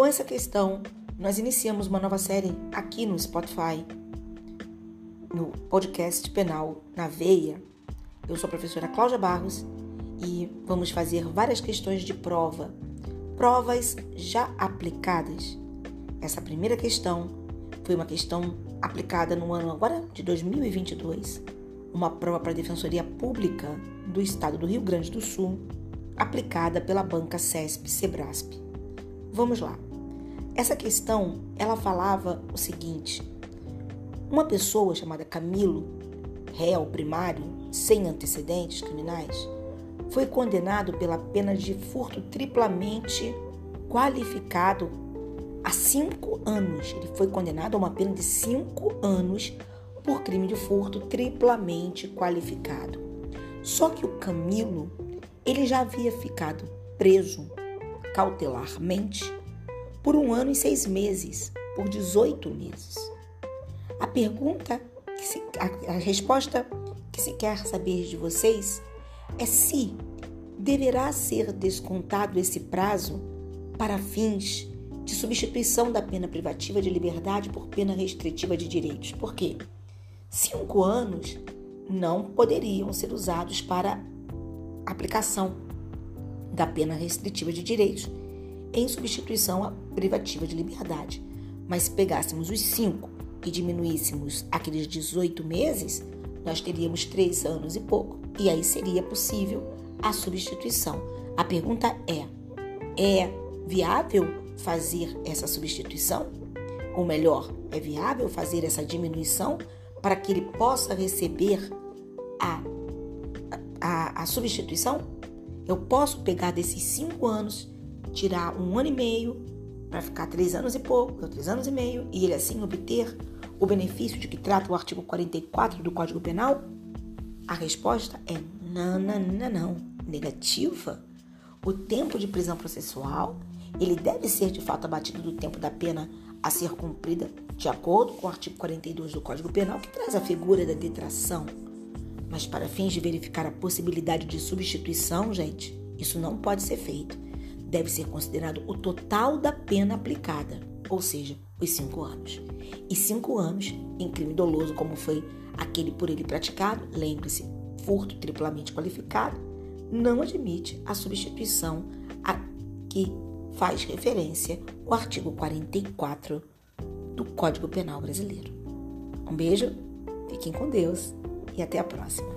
com essa questão, nós iniciamos uma nova série aqui no Spotify, no podcast Penal na Veia. Eu sou a professora Cláudia Barros e vamos fazer várias questões de prova, provas já aplicadas. Essa primeira questão foi uma questão aplicada no ano agora de 2022, uma prova para a Defensoria Pública do Estado do Rio Grande do Sul, aplicada pela banca CESP Sebrasp. Vamos lá. Essa questão, ela falava o seguinte: uma pessoa chamada Camilo, réu primário, sem antecedentes criminais, foi condenado pela pena de furto triplamente qualificado a cinco anos. Ele foi condenado a uma pena de cinco anos por crime de furto triplamente qualificado. Só que o Camilo, ele já havia ficado preso cautelarmente por um ano e seis meses, por 18 meses. A pergunta, se, a, a resposta que se quer saber de vocês é se deverá ser descontado esse prazo para fins de substituição da pena privativa de liberdade por pena restritiva de direitos. Por quê? Cinco anos não poderiam ser usados para aplicação da pena restritiva de direitos em substituição privativa de liberdade. Mas se pegássemos os cinco e diminuíssemos aqueles 18 meses, nós teríamos três anos e pouco. E aí seria possível a substituição. A pergunta é: é viável fazer essa substituição? Ou melhor, é viável fazer essa diminuição para que ele possa receber a, a, a substituição? Eu posso pegar desses cinco anos, tirar um ano e meio para ficar três anos e pouco, três anos e meio, e ele assim obter o benefício de que trata o artigo 44 do Código Penal? A resposta é não, não, não, não. Negativa. O tempo de prisão processual, ele deve ser de fato abatido do tempo da pena a ser cumprida de acordo com o artigo 42 do Código Penal, que traz a figura da detração. Mas para fins de verificar a possibilidade de substituição, gente, isso não pode ser feito. Deve ser considerado o total da pena aplicada, ou seja, os cinco anos. E cinco anos em crime doloso, como foi aquele por ele praticado, lembre-se, furto triplamente qualificado, não admite a substituição a que faz referência o artigo 44 do Código Penal Brasileiro. Um beijo, fiquem com Deus e até a próxima.